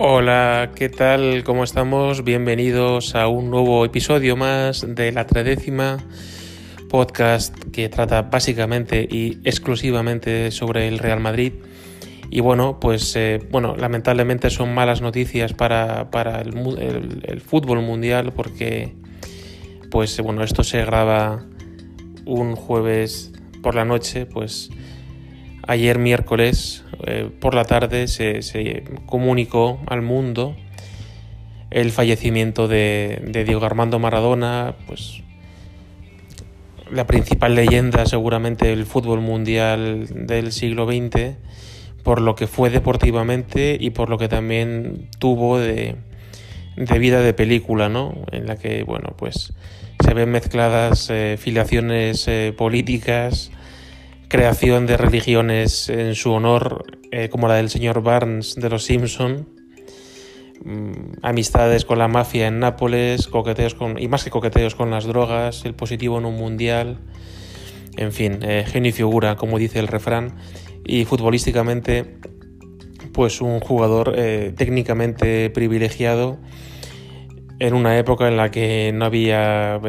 Hola, ¿qué tal? ¿Cómo estamos? Bienvenidos a un nuevo episodio más de la tredécima podcast que trata básicamente y exclusivamente sobre el Real Madrid. Y bueno, pues eh, bueno, lamentablemente son malas noticias para, el, fútbol mundial porque pues bueno, esto se graba un jueves por la noche, pues ayer miércoles eh, por la tarde se, comunicó al mundo el fallecimiento de, Diego Armando Maradona, pues la principal leyenda seguramente del fútbol mundial del siglo XX, por lo que fue deportivamente y por lo que también tuvo de, vida de película, ¿no? En la que, bueno, pues se ven mezcladas eh, filiaciones eh, políticas, creación de religiones en su honor, eh, como la del señor Barnes de los Simpson, mm, amistades con la mafia en Nápoles, coqueteos con, y más que coqueteos con las drogas, el positivo en un mundial, en fin, eh, genio y figura, como dice el refrán, y futbolísticamente, pues un jugador eh, técnicamente privilegiado en una época en la que no había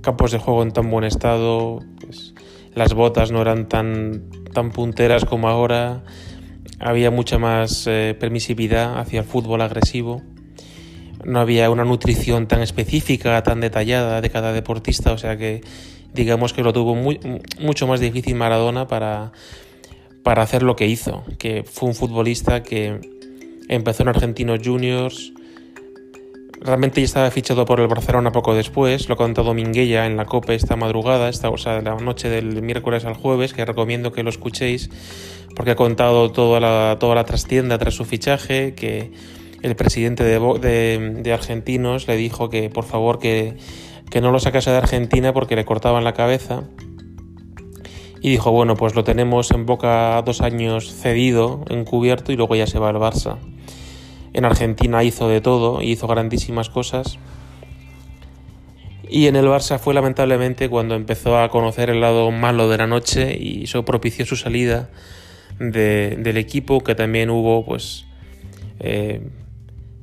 campos de juego en tan buen estado, pues, las botas no eran tan, tan punteras como ahora, había mucha más eh, permisividad hacia el fútbol agresivo, no había una nutrición tan específica, tan detallada de cada deportista, o sea que digamos que lo tuvo mucho más difícil Maradona para, para hacer lo que hizo, que fue un futbolista que empezó en Argentinos Juniors, Realmente ya estaba fichado por el Barcelona poco después, lo ha contado Minguella en la COPE esta madrugada, esta, o sea, la noche del miércoles al jueves, que recomiendo que lo escuchéis, porque ha contado toda la, toda la trastienda tras su fichaje, que el presidente de, de, Argentinos le dijo que por favor que, que no lo sacase de Argentina porque le cortaban la cabeza. Y dijo, bueno, pues lo tenemos en boca dos años cedido, encubierto, y luego ya se va al Barça. En Argentina hizo de todo, hizo grandísimas cosas. Y en el Barça fue lamentablemente cuando empezó a conocer el lado malo de la noche y eso propició su salida del equipo, que también hubo, pues, eh,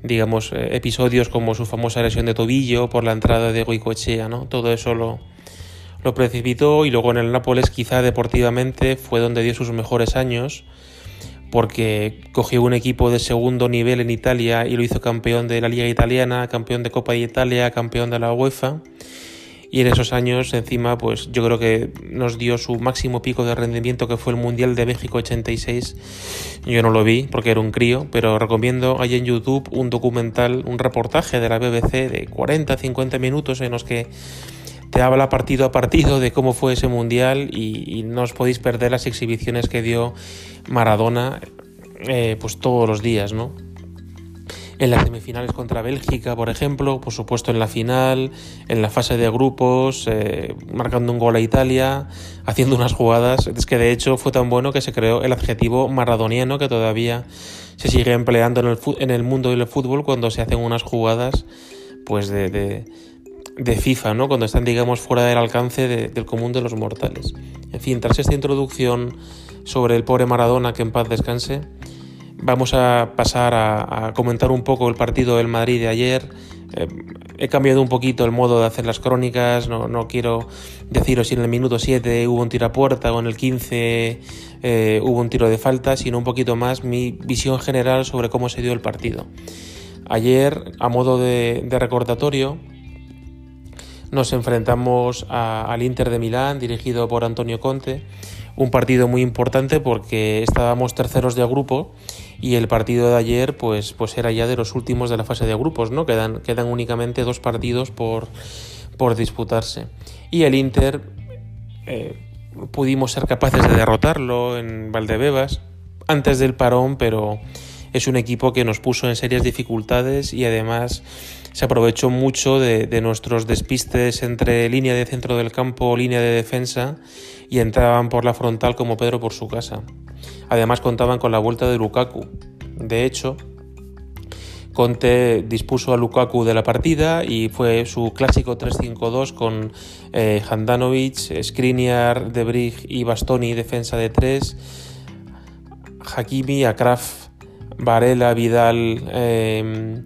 digamos, eh, episodios como su famosa lesión de tobillo por la entrada de Goicoechea, ¿no? Todo eso lo, lo precipitó y luego en el Nápoles quizá deportivamente fue donde dio sus mejores años porque cogió un equipo de segundo nivel en Italia y lo hizo campeón de la Liga Italiana, campeón de Copa de Italia, campeón de la UEFA. Y en esos años, encima, pues yo creo que nos dio su máximo pico de rendimiento, que fue el Mundial de México 86. Yo no lo vi porque era un crío, pero recomiendo ahí en YouTube un documental, un reportaje de la BBC de 40-50 minutos en los que te habla partido a partido de cómo fue ese mundial y, no os podéis perder las exhibiciones que dio Maradona eh, pues todos los días, ¿no? En las semifinales contra Bélgica, por ejemplo, por supuesto en la final, en la fase de grupos, eh, marcando un gol a Italia, haciendo unas jugadas. Es que de hecho fue tan bueno que se creó el adjetivo maradoniano que todavía se sigue empleando en el, en mundo del fútbol cuando se hacen unas jugadas pues de FIFA, ¿no? Cuando están, digamos, fuera del alcance del común de los mortales. En fin, tras esta introducción sobre el pobre Maradona, que en paz descanse, vamos a pasar a, comentar un poco el partido del Madrid de ayer. Eh, he cambiado un poquito el modo de hacer las crónicas, no, no, quiero deciros si en el minuto 7 hubo un tiro a puerta o en el 15 eh, hubo un tiro de falta, sino un poquito más mi visión general sobre cómo se dio el partido. Ayer, a modo de, de recordatorio, nos enfrentamos al Inter de Milán, dirigido por Antonio Conte. Un partido muy importante porque estábamos terceros de grupo y el partido de ayer pues, pues era ya de los últimos de la fase de grupos, ¿no? Quedan, quedan únicamente dos partidos por, por disputarse. Y el Inter eh, pudimos ser capaces de derrotarlo en Valdebebas antes del parón, pero es un equipo que nos puso en serias dificultades y además se aprovechó mucho de, nuestros despistes entre línea de centro del campo línea de defensa y entraban por la frontal como Pedro por su casa. Además contaban con la vuelta de Lukaku. De hecho, Conte dispuso a Lukaku de la partida y fue su clásico 3-5-2 con eh, Handanovic, Skriniar, Debrig y Bastoni defensa de 3, Hakimi, Akraf Varela, Vidal, eh,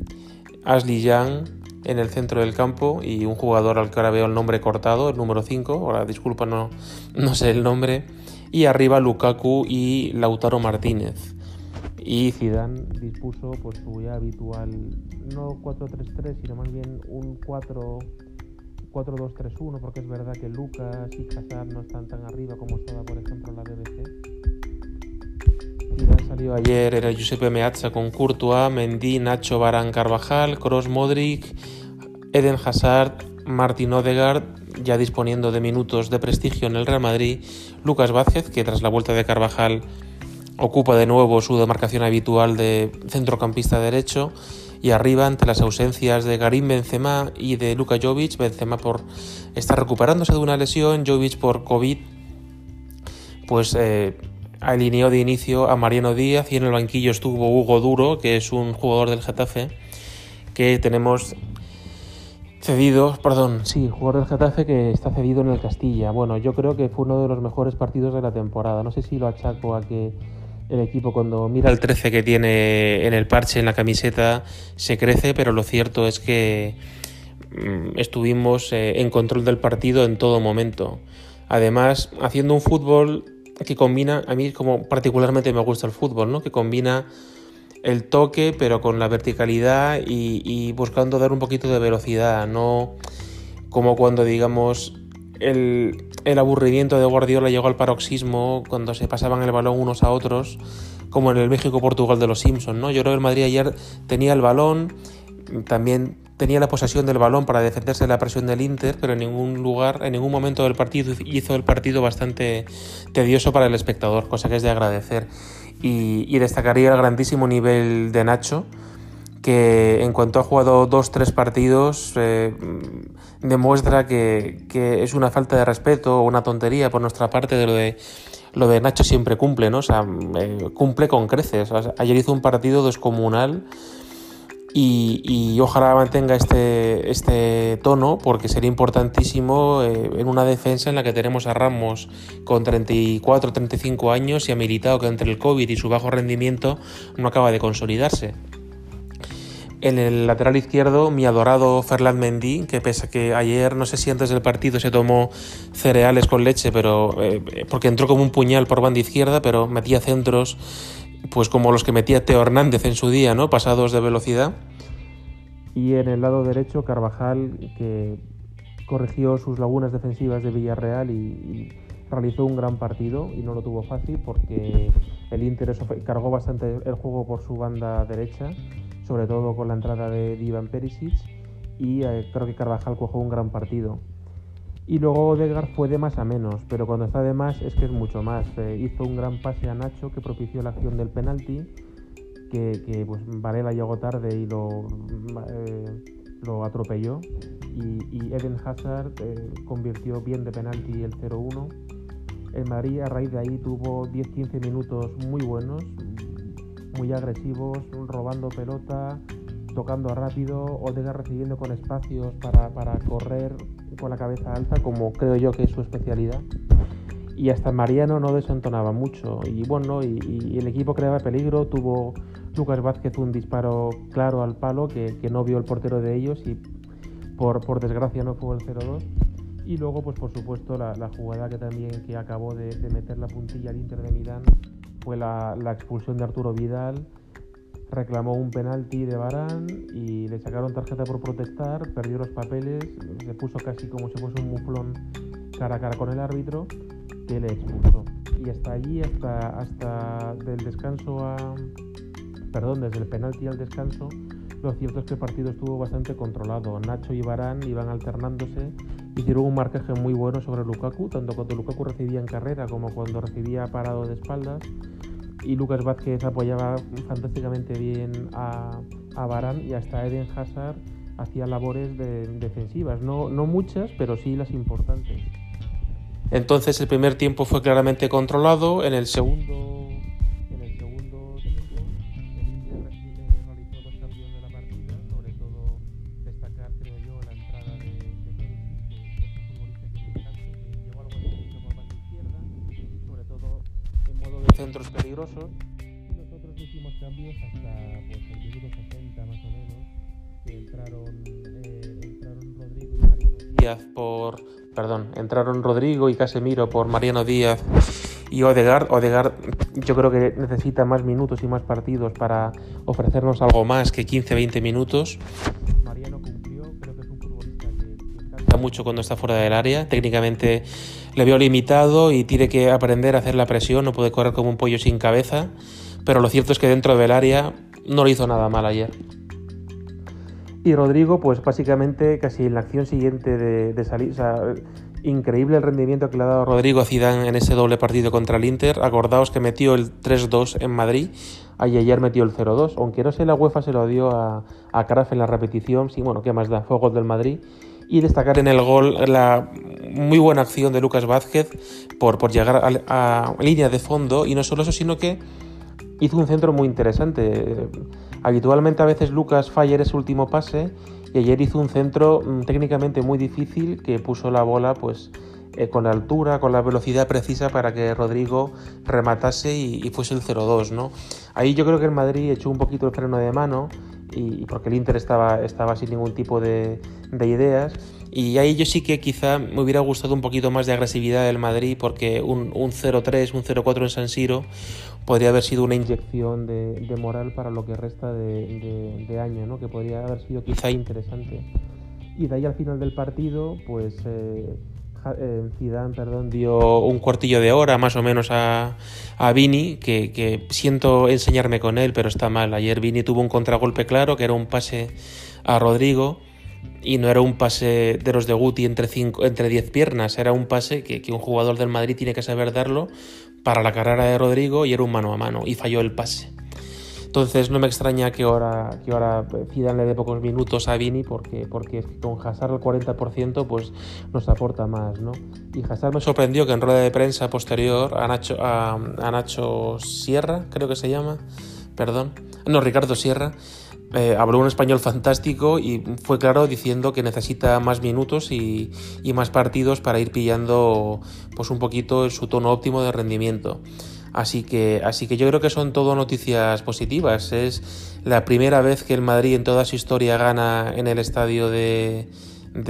Ashley Young en el centro del campo y un jugador al que ahora veo el nombre cortado, el número 5, ahora disculpa no, no sé el nombre, y arriba Lukaku y Lautaro Martínez. Y Zidane dispuso pues su ya habitual no 4-3-3, sino más bien un 4 4-2-3-1, porque es verdad que Lucas y Hazard no están tan arriba como estaba, por ejemplo, la BBC. Salió ayer, era Giuseppe Meazza con Courtois, Mendy, Nacho, Barán, Carvajal, Kroos, Modric, Eden Hazard, Martin Odegaard, ya disponiendo de minutos de prestigio en el Real Madrid, Lucas Vázquez, que tras la vuelta de Carvajal ocupa de nuevo su demarcación habitual de centrocampista derecho y arriba ante las ausencias de Garim Benzema y de Luka Jovic, Benzema por estar recuperándose de una lesión, Jovic por COVID, pues eh, alineó de inicio a Mariano Díaz y en el banquillo estuvo Hugo Duro, que es un jugador del Getafe que tenemos cedido, perdón, sí, jugador del Getafe que está cedido en el Castilla. Bueno, yo creo que fue uno de los mejores partidos de la temporada. No sé si lo achaco a que el equipo cuando mira el 13 que tiene en el parche, en la camiseta, se crece, pero lo cierto es que mm, estuvimos eh, en control del partido en todo momento. Además, haciendo un fútbol que combina, a mí como particularmente me gusta el fútbol, ¿no? que combina el toque pero con la verticalidad y, buscando dar un poquito de velocidad, no como cuando digamos el, el aburrimiento de Guardiola llegó al paroxismo cuando se pasaban el balón unos a otros, como en el México-Portugal de los Simpsons, ¿no? Yo creo que el Madrid ayer tenía el balón, también tenía la posesión del balón para defenderse de la presión del Inter, pero en ningún lugar, en ningún momento del partido hizo el partido bastante tedioso para el espectador, cosa que es de agradecer. Y, y destacaría el grandísimo nivel de Nacho, que en cuanto ha jugado dos, tres partidos, eh, demuestra que, que, es una falta de respeto o una tontería por nuestra parte de lo de lo de Nacho siempre cumple, ¿no? O sea, eh, cumple con creces. Ayer hizo un partido descomunal y, ojalá mantenga este, este tono porque sería importantísimo eh, en una defensa en la que tenemos a Ramos con 34, 35 años y a Militao que entre el COVID y su bajo rendimiento no acaba de consolidarse. En el lateral izquierdo, mi adorado Ferland Mendy, que pese a que ayer, no sé si antes del partido se tomó cereales con leche, pero eh, porque entró como un puñal por banda izquierda, pero metía centros, pues como los que metía Teo Hernández en su día, ¿no? Pasados de velocidad. Y en el lado derecho, Carvajal, que corrigió sus lagunas defensivas de Villarreal y, realizó un gran partido y no lo tuvo fácil porque el Inter cargó bastante el juego por su banda derecha sobre todo con la entrada de Ivan Perisic y eh, creo que Carvajal cogió un gran partido. Y luego Odegaard fue de más a menos, pero cuando está de más es que es mucho más. Eh, hizo un gran pase a Nacho que propició la acción del penalti, que, que pues Varela llegó tarde y lo, eh, lo atropelló. Y, Eden Hazard eh, convirtió bien de penalti el 0-1. El Madrid a raíz de ahí tuvo 10-15 minutos muy buenos, muy agresivos, robando pelota, tocando rápido, Odegaard recibiendo con espacios para, para, correr con la cabeza alta, como creo yo que es su especialidad. Y hasta Mariano no desentonaba mucho. Y bueno, y, y el equipo creaba peligro, tuvo Lucas Vázquez un disparo claro al palo que, que no vio el portero de ellos y por, por desgracia no fue el 0-2. Y luego, pues por supuesto, la, la, jugada que también que acabó de, de meter la puntilla al Inter de Milán fue la, la, expulsión de Arturo Vidal. Reclamó un penalti de Barán y le sacaron tarjeta por protestar, perdió los papeles, se puso casi como si fuese un muflón cara a cara con el árbitro que le expulsó. Y hasta allí, hasta, hasta del descanso. Perdón, desde el penalti al descanso, lo cierto es que el partido estuvo bastante controlado. Nacho y Barán iban alternándose, hicieron un marcaje muy bueno sobre Lukaku, tanto cuando Lukaku recibía en carrera como cuando recibía parado de espaldas. Y Lucas Vázquez apoyaba fantásticamente bien a, a Barán y hasta Eden Hazard hacía labores de, defensivas. No, no muchas, pero sí las importantes. Entonces el primer tiempo fue claramente controlado, en el segundo centros peligrosos y nosotros hicimos cambios hasta pues, el minuto 60 más o menos, que entraron, eh, entraron Rodrigo y Mariano Díaz por... Perdón, entraron Rodrigo y Casemiro por Mariano Díaz y Odegaard. Odegaard yo creo que necesita más minutos y más partidos para ofrecernos algo más que 15-20 minutos. Mariano cumplió, creo que es un futbolista que, encanta mucho cuando está fuera del área. Técnicamente le veo limitado y tiene que aprender a hacer la presión, no puede correr como un pollo sin cabeza. Pero lo cierto es que dentro del área no lo hizo nada mal ayer. Y Rodrigo, pues básicamente casi en la acción siguiente de, salir, o sea, Increíble el rendimiento que le ha dado Rodrigo a Zidane en ese doble partido contra el Inter. Acordaos que metió el 3-2 en Madrid y ayer metió el 0-2. Aunque no sé, la UEFA se lo dio a, a Caraf en la repetición. Sí, bueno, ¿qué más da? Fue gol del Madrid. Y destacar en el gol la muy buena acción de Lucas Vázquez por, por llegar a, línea de fondo. Y no solo eso, sino que hizo un centro muy interesante. Habitualmente a veces Lucas falla ese último pase y ayer hizo un centro mm, técnicamente muy difícil que puso la bola pues eh, con la altura, con la velocidad precisa para que Rodrigo rematase y, fuese el 0-2, ¿no? Ahí yo creo que el Madrid echó un poquito el freno de mano y, porque el Inter estaba, estaba sin ningún tipo de, de ideas y ahí yo sí que quizá me hubiera gustado un poquito más de agresividad del Madrid porque un, un 0-3, un 0-4 en San Siro podría haber sido una inyección de, moral para lo que resta de, año, ¿no? que podría haber sido quizá interesante. Y de ahí al final del partido, pues eh, eh, Zidane perdón, dio un cuartillo de hora más o menos a, Vini, que, que, siento enseñarme con él, pero está mal. Ayer Vini tuvo un contragolpe claro, que era un pase a Rodrigo, y no era un pase de los de Guti entre, cinco, entre diez piernas, era un pase que, que, un jugador del Madrid tiene que saber darlo para la carrera de Rodrigo y era un mano a mano y falló el pase. Entonces no me extraña que ahora, que ahora Zidane le pocos minutos a Vini porque, porque con Hazard al 40% pues nos aporta más, ¿no? Y Hazard me sorprendió que en rueda de prensa posterior a Nacho, a, a Nacho Sierra, creo que se llama, perdón, no, Ricardo Sierra, eh, habló un español fantástico y fue claro diciendo que necesita más minutos y, y, más partidos para ir pillando pues un poquito su tono óptimo de rendimiento. Así que, así que yo creo que son todo noticias positivas. Es la primera vez que el Madrid en toda su historia gana en el estadio de,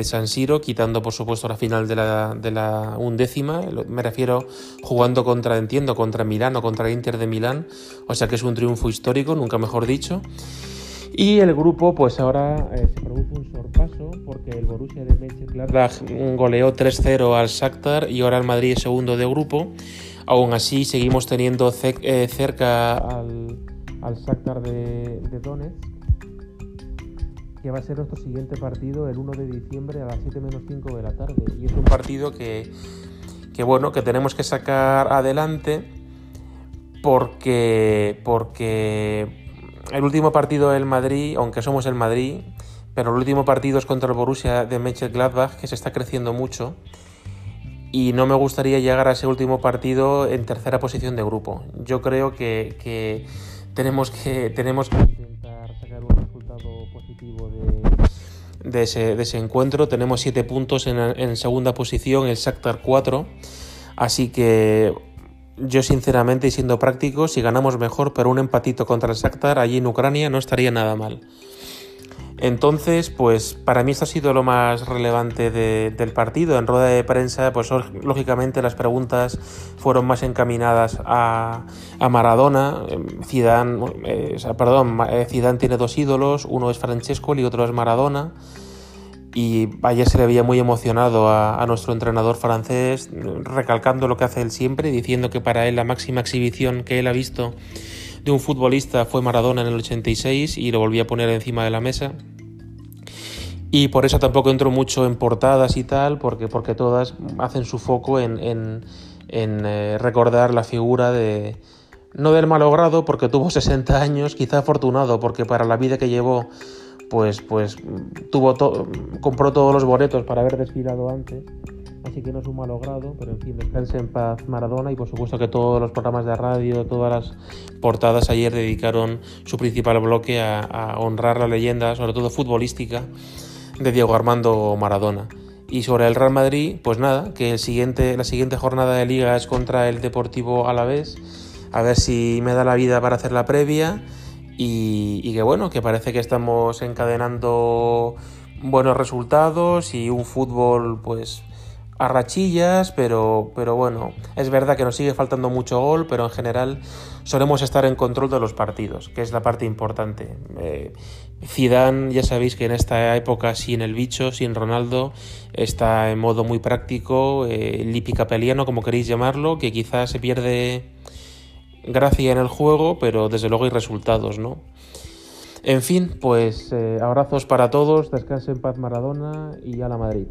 San Siro, quitando por supuesto la final de la, de la undécima, me refiero jugando contra, entiendo, contra Milán o contra el Inter de Milán, o sea que es un triunfo histórico, nunca mejor dicho. Y el grupo, pues ahora eh, se produce un sorpaso porque el Borussia de Mönchengladbach goleó 3-0 al Shakhtar y ahora el Madrid es segundo de grupo. Aún así, seguimos teniendo eh, cerca al, al Shakhtar de, de Donetsk, que va a ser nuestro siguiente partido el 1 de diciembre a las 7 menos 5 de la tarde. Y es un partido que, que bueno, que tenemos que sacar adelante porque, porque el último partido del Madrid, aunque somos el Madrid, pero el último partido es contra el Borussia de Mönchengladbach, que se está creciendo mucho. Y no me gustaría llegar a ese último partido en tercera posición de grupo. Yo creo que, tenemos, que tenemos que intentar sacar un resultado positivo de, ese, encuentro. Tenemos siete puntos en, en segunda posición, el Shakhtar 4. Así que yo sinceramente y siendo práctico, si ganamos mejor, pero un empatito contra el Shakhtar allí en Ucrania no estaría nada mal. Entonces, pues para mí esto ha sido lo más relevante del partido. En rueda de prensa, pues lógicamente las preguntas fueron más encaminadas a, Maradona. Zidane, eh, perdón, eh, Zidane tiene dos ídolos, uno es Francesco y otro es Maradona y ayer se le veía muy emocionado a, nuestro entrenador francés, recalcando lo que hace él siempre, diciendo que para él la máxima exhibición que él ha visto de un futbolista fue Maradona en el 86 y lo volvía a poner encima de la mesa. Y por eso tampoco entro mucho en portadas y tal, porque, porque todas hacen su foco en, en, eh, recordar la figura de, no del malogrado, porque tuvo 60 años, quizá afortunado, porque para la vida que llevó pues, pues tuvo compró todos los boletos para haber desfilado antes, así que no es un malogrado, pero en fin, descanse en paz Maradona y por supuesto que todos los programas de radio, todas las portadas ayer dedicaron su principal bloque a, honrar la leyenda, sobre todo futbolística, de Diego Armando Maradona. Y sobre el Real Madrid, pues nada, que el siguiente, la siguiente jornada de liga es contra el Deportivo Alavés a ver si me da la vida para hacer la previa y, y que bueno, que parece que estamos encadenando buenos resultados y un fútbol pues a rachillas, pero, pero bueno, es verdad que nos sigue faltando mucho gol, pero en general solemos estar en control de los partidos, que es la parte importante. Eh, Zidane, ya sabéis que en esta época sin el bicho, sin Ronaldo, está en modo muy práctico, eh, lipicapeliano, como queréis llamarlo, que quizás se pierde gracia en el juego, pero desde luego hay resultados, ¿no? En fin, pues eh, abrazos para todos, descansen en paz Maradona y a la Madrid.